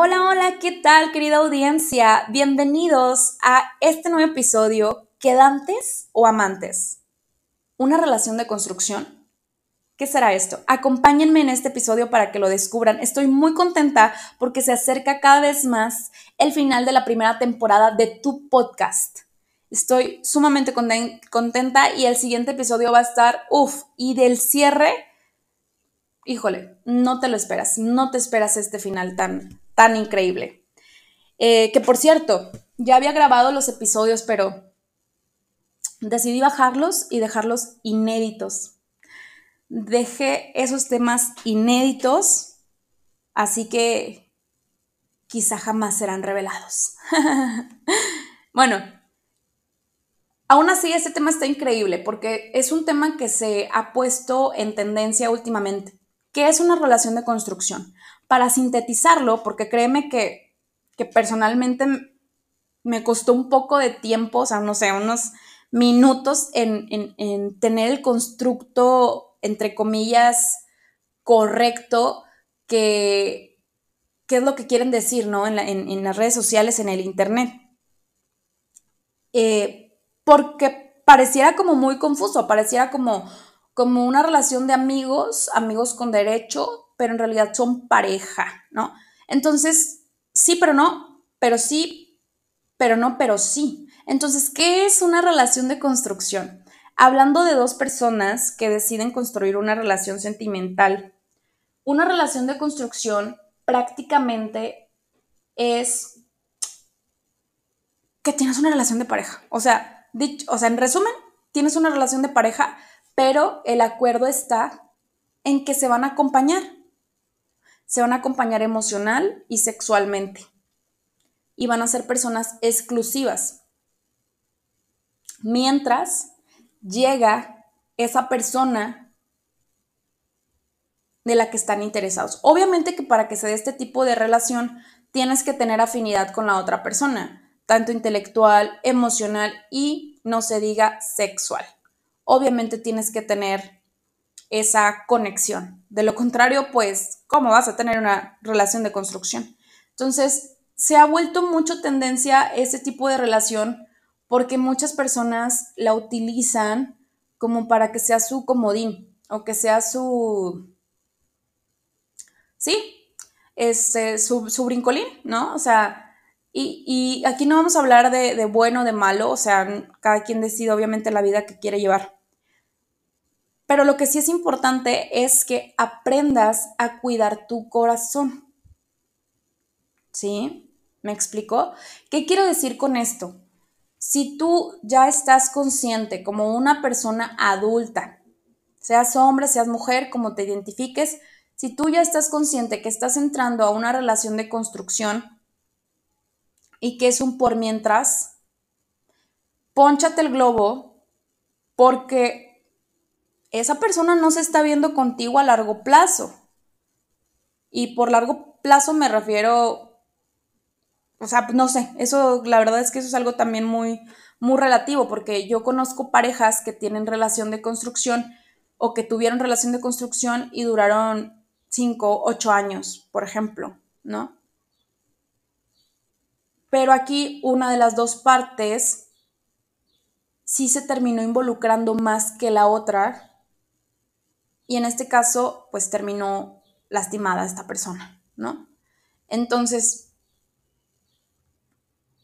Hola, hola, ¿qué tal querida audiencia? Bienvenidos a este nuevo episodio, ¿Quedantes o amantes? ¿Una relación de construcción? ¿Qué será esto? Acompáñenme en este episodio para que lo descubran. Estoy muy contenta porque se acerca cada vez más el final de la primera temporada de tu podcast. Estoy sumamente contenta y el siguiente episodio va a estar, uff, y del cierre, híjole, no te lo esperas, no te esperas este final tan, tan increíble. Eh, que por cierto, ya había grabado los episodios, pero decidí bajarlos y dejarlos inéditos. Dejé esos temas inéditos, así que quizá jamás serán revelados. bueno, aún así este tema está increíble porque es un tema que se ha puesto en tendencia últimamente. ¿Qué es una relación de construcción? Para sintetizarlo, porque créeme que, personalmente me costó un poco de tiempo, o sea, no sé, unos minutos en, tener el constructo, entre comillas, correcto, que, es lo que quieren decir, ¿no? En, las redes sociales, en el Internet. Eh, porque pareciera como muy confuso, pareciera como, como una relación de amigos, amigos con derecho, pero en realidad son pareja, ¿no? Entonces, sí, pero no, pero sí, pero no, pero sí. Entonces, ¿qué es una relación de construcción? Hablando de dos personas que deciden construir una relación sentimental, una relación de construcción prácticamente es que tienes una relación de pareja. O sea, o sea, en resumen, tienes una relación de pareja, pero el acuerdo está en que se van a acompañar se van a acompañar emocional y sexualmente. Y van a ser personas exclusivas. Mientras llega esa persona de la que están interesados. Obviamente que para que se dé este tipo de relación tienes que tener afinidad con la otra persona, tanto intelectual, emocional y no se diga sexual. Obviamente tienes que tener esa conexión. De lo contrario, pues, ¿cómo vas a tener una relación de construcción? Entonces, se ha vuelto mucho tendencia ese tipo de relación porque muchas personas la utilizan como para que sea su comodín o que sea su... Sí, este, su, brincolín, ¿no? O sea, y, aquí no vamos a hablar de, de bueno o de malo, o sea, cada quien decide obviamente la vida que quiere llevar. Pero lo que sí es importante es que aprendas a cuidar tu corazón. ¿Sí? ¿Me explico? ¿Qué quiero decir con esto? Si tú ya estás consciente como una persona adulta, seas hombre, seas mujer, como te identifiques, si tú ya estás consciente que estás entrando a una relación de construcción y que es un por mientras, ponchate el globo porque esa persona no se está viendo contigo a largo plazo. Y por largo plazo me refiero, o sea, no sé, eso la verdad es que eso es algo también muy, muy relativo, porque yo conozco parejas que tienen relación de construcción o que tuvieron relación de construcción y duraron 5, 8 años, por ejemplo, ¿no? Pero aquí una de las dos partes sí se terminó involucrando más que la otra y en este caso, pues terminó lastimada esta persona, ¿no? Entonces,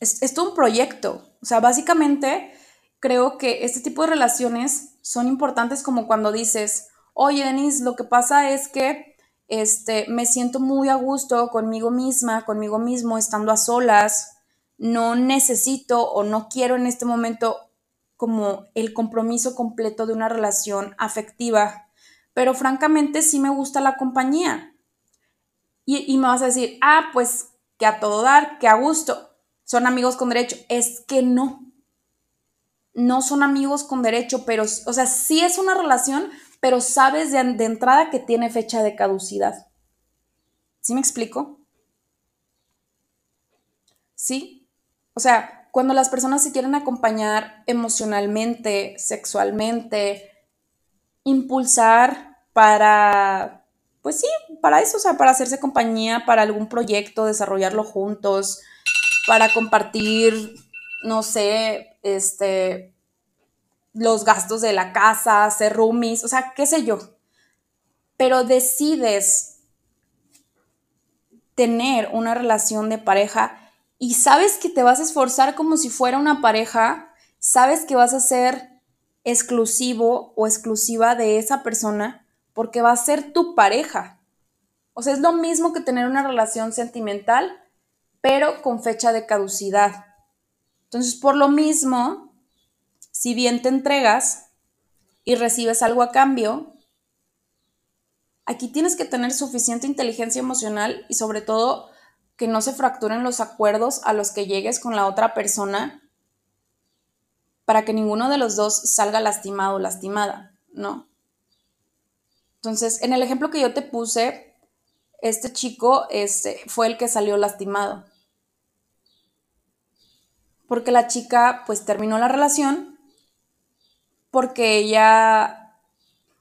es, es todo un proyecto. O sea, básicamente creo que este tipo de relaciones son importantes como cuando dices, oye, Denise, lo que pasa es que este, me siento muy a gusto conmigo misma, conmigo mismo, estando a solas, no necesito o no quiero en este momento como el compromiso completo de una relación afectiva, pero francamente sí me gusta la compañía. Y, me vas a decir, ah, pues que a todo dar, que a gusto, son amigos con derecho. Es que no. No son amigos con derecho, pero, o sea, sí es una relación, pero sabes de, de entrada que tiene fecha de caducidad. ¿Sí me explico? ¿Sí? O sea, cuando las personas se quieren acompañar emocionalmente, sexualmente, impulsar para, pues sí, para eso, o sea, para hacerse compañía, para algún proyecto, desarrollarlo juntos, para compartir, no sé, este, los gastos de la casa, hacer roomies, o sea, qué sé yo. Pero decides tener una relación de pareja y sabes que te vas a esforzar como si fuera una pareja, sabes que vas a ser exclusivo o exclusiva de esa persona porque va a ser tu pareja. O sea, es lo mismo que tener una relación sentimental, pero con fecha de caducidad. Entonces, por lo mismo, si bien te entregas y recibes algo a cambio, aquí tienes que tener suficiente inteligencia emocional y sobre todo que no se fracturen los acuerdos a los que llegues con la otra persona para que ninguno de los dos salga lastimado o lastimada, ¿no? Entonces, en el ejemplo que yo te puse, este chico este, fue el que salió lastimado. Porque la chica pues terminó la relación porque ella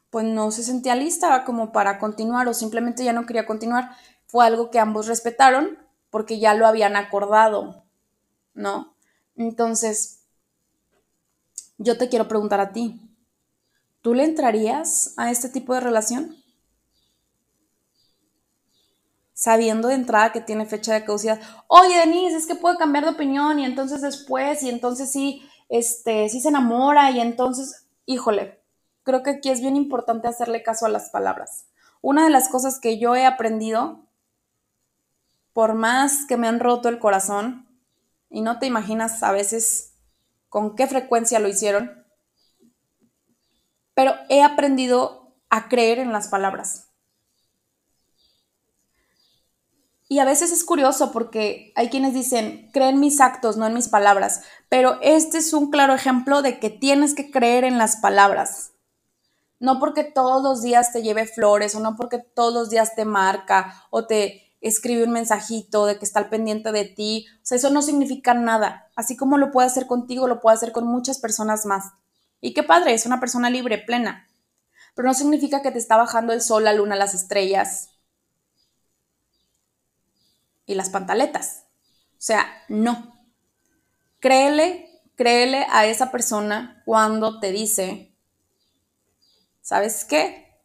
pues no se sentía lista como para continuar o simplemente ya no quería continuar. Fue algo que ambos respetaron porque ya lo habían acordado, ¿no? Entonces, yo te quiero preguntar a ti, ¿tú le entrarías a este tipo de relación? Sabiendo de entrada que tiene fecha de caducidad. Oye, Denise, es que puede cambiar de opinión y entonces después, y entonces sí, este, sí se enamora y entonces, híjole, creo que aquí es bien importante hacerle caso a las palabras. Una de las cosas que yo he aprendido, por más que me han roto el corazón, y no te imaginas a veces con qué frecuencia lo hicieron, pero he aprendido a creer en las palabras. Y a veces es curioso porque hay quienes dicen, creen mis actos, no en mis palabras, pero este es un claro ejemplo de que tienes que creer en las palabras. No porque todos los días te lleve flores o no porque todos los días te marca o te escribe un mensajito de que está al pendiente de ti. O sea, eso no significa nada. Así como lo puede hacer contigo, lo puede hacer con muchas personas más. Y qué padre, es una persona libre, plena. Pero no significa que te está bajando el sol, la luna, las estrellas, y las pantaletas. O sea, no. Créele, créele a esa persona cuando te dice, ¿sabes qué?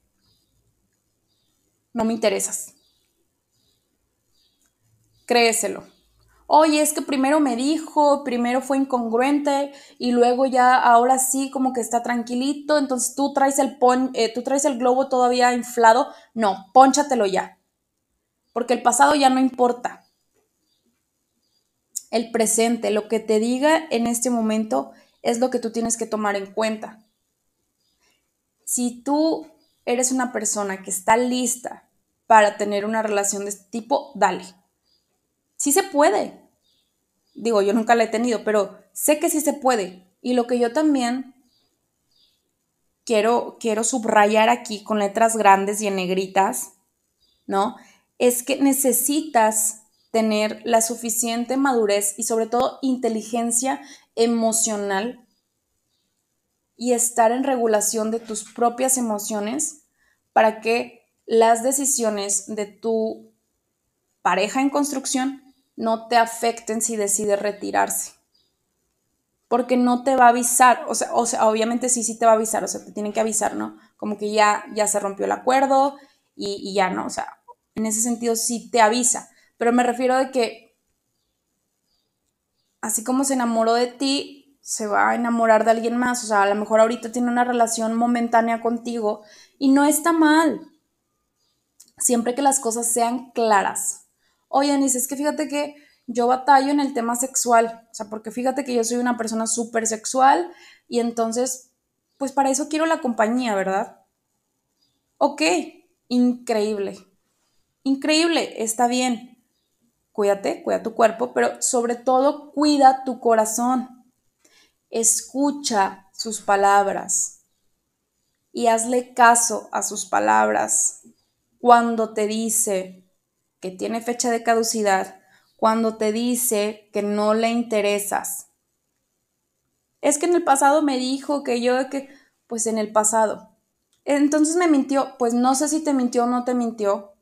No me interesas. Créeselo. Oye, es que primero me dijo, primero fue incongruente y luego ya ahora sí como que está tranquilito, entonces tú traes el, eh, tú traes el globo todavía inflado. No, pónchatelo ya porque el pasado ya no importa. El presente, lo que te diga en este momento es lo que tú tienes que tomar en cuenta. Si tú eres una persona que está lista para tener una relación de este tipo, dale. Sí se puede. Digo, yo nunca la he tenido, pero sé que sí se puede. Y lo que yo también quiero, quiero subrayar aquí con letras grandes y en negritas, ¿no? es que necesitas tener la suficiente madurez y sobre todo inteligencia emocional y estar en regulación de tus propias emociones para que las decisiones de tu pareja en construcción no te afecten si decide retirarse. Porque no te va a avisar, o sea, o sea, obviamente sí, sí te va a avisar, o sea, te tienen que avisar, ¿no? Como que ya, ya se rompió el acuerdo y, y ya, ¿no? O sea, en ese sentido sí te avisa, Pero me refiero de que así como se enamoró de ti, se va a enamorar de alguien más. O sea, a lo mejor ahorita tiene una relación momentánea contigo y no está mal. Siempre que las cosas sean claras. Oye, Anis, es que fíjate que yo batallo en el tema sexual. O sea, porque fíjate que yo soy una persona súper sexual y entonces, pues para eso quiero la compañía, ¿verdad? Ok, increíble. Increíble, está bien cuídate, cuida tu cuerpo, pero sobre todo cuida tu corazón. Escucha sus palabras y hazle caso a sus palabras cuando te dice que tiene fecha de caducidad, cuando te dice que no le interesas. Es que en el pasado me dijo que yo, que, pues en el pasado. Entonces me mintió, pues no sé si te mintió o no te mintió.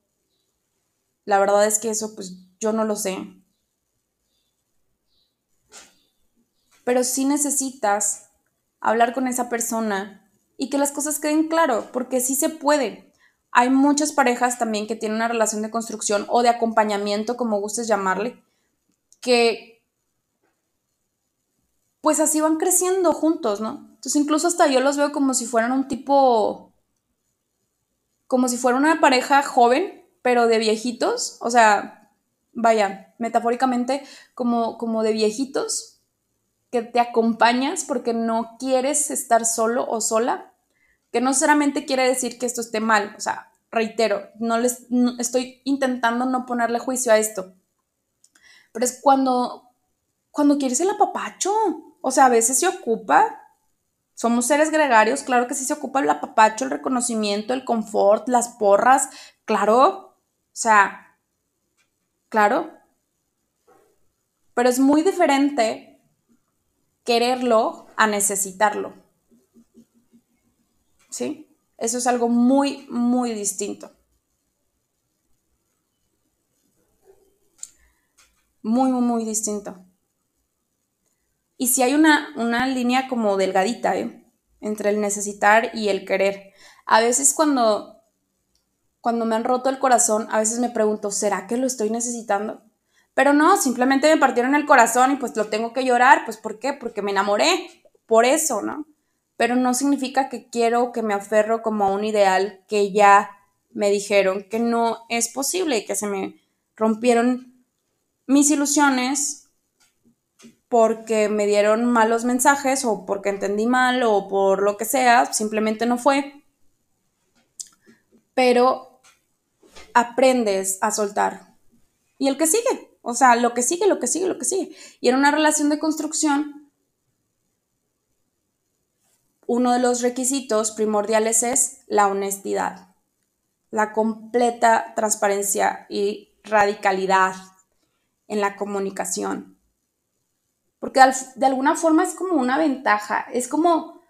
La verdad es que eso, pues yo no lo sé. Pero sí necesitas hablar con esa persona y que las cosas queden claro, porque sí se puede. Hay muchas parejas también que tienen una relación de construcción o de acompañamiento, como gustes llamarle, que pues así van creciendo juntos, ¿no? Entonces incluso hasta yo los veo como si fueran un tipo, como si fuera una pareja joven, pero de viejitos, o sea, vaya, metafóricamente, como, como de viejitos, que te acompañas porque no quieres estar solo o sola, que no solamente quiere decir que esto esté mal, o sea, reitero, no les estoy intentando no ponerle juicio a esto. Pero es cuando cuando quieres el apapacho, o sea, a veces se ocupa somos seres gregarios, claro que sí se ocupa el apapacho, el reconocimiento, el confort, las porras, claro. O sea, claro. Pero es muy diferente quererlo a necesitarlo. ¿Sí? Eso es algo muy, muy distinto. Muy, muy, distinto. Y si hay una, una línea como delgadita, ¿eh? Entre el necesitar y el querer. A veces cuando cuando me han roto el corazón, a veces me pregunto, ¿será que lo estoy necesitando? Pero no, simplemente me partieron el corazón y pues lo tengo que llorar, pues ¿por qué? Porque me enamoré, por eso, ¿no? Pero no significa que quiero que me aferro como a un ideal que ya me dijeron que no es posible que se me rompieron mis ilusiones porque me dieron malos mensajes o porque entendí mal o por lo que sea, simplemente no fue. Pero aprendes a soltar. Y el que sigue, o sea, lo que sigue, lo que sigue, lo que sigue. Y en una relación de construcción, uno de los requisitos primordiales es la honestidad, la completa transparencia y radicalidad en la comunicación. Porque de alguna forma es como una ventaja, es como,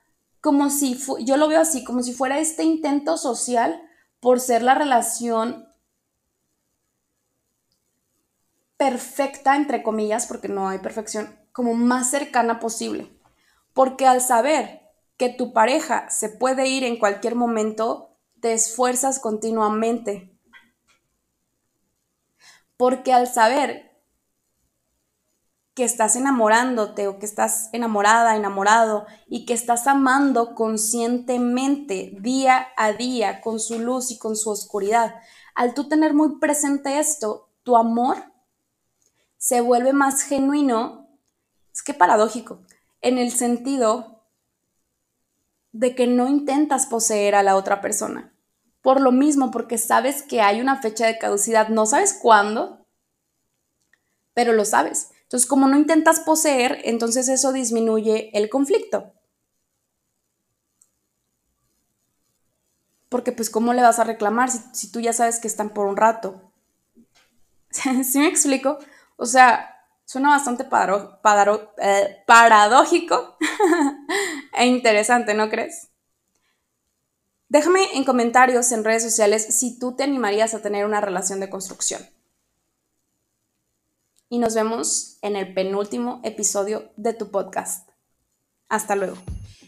como si, yo lo veo así, como si fuera este intento social por ser la relación perfecta, entre comillas, porque no hay perfección, como más cercana posible. Porque al saber que tu pareja se puede ir en cualquier momento, te esfuerzas continuamente. Porque al saber que estás enamorándote o que estás enamorada, enamorado y que estás amando conscientemente día a día con su luz y con su oscuridad, al tú tener muy presente esto, tu amor se vuelve más genuino, es que paradójico, en el sentido de que no intentas poseer a la otra persona. Por lo mismo, porque sabes que hay una fecha de caducidad, no sabes cuándo, pero lo sabes. Entonces, como no intentas poseer, entonces eso disminuye el conflicto. Porque pues, ¿cómo le vas a reclamar si, tú ya sabes que están por un rato? ¿Sí me explico? O sea, suena bastante eh, paradójico e interesante, ¿no crees? Déjame en comentarios en redes sociales si tú te animarías a tener una relación de construcción. Y nos vemos en el penúltimo episodio de tu podcast. Hasta luego.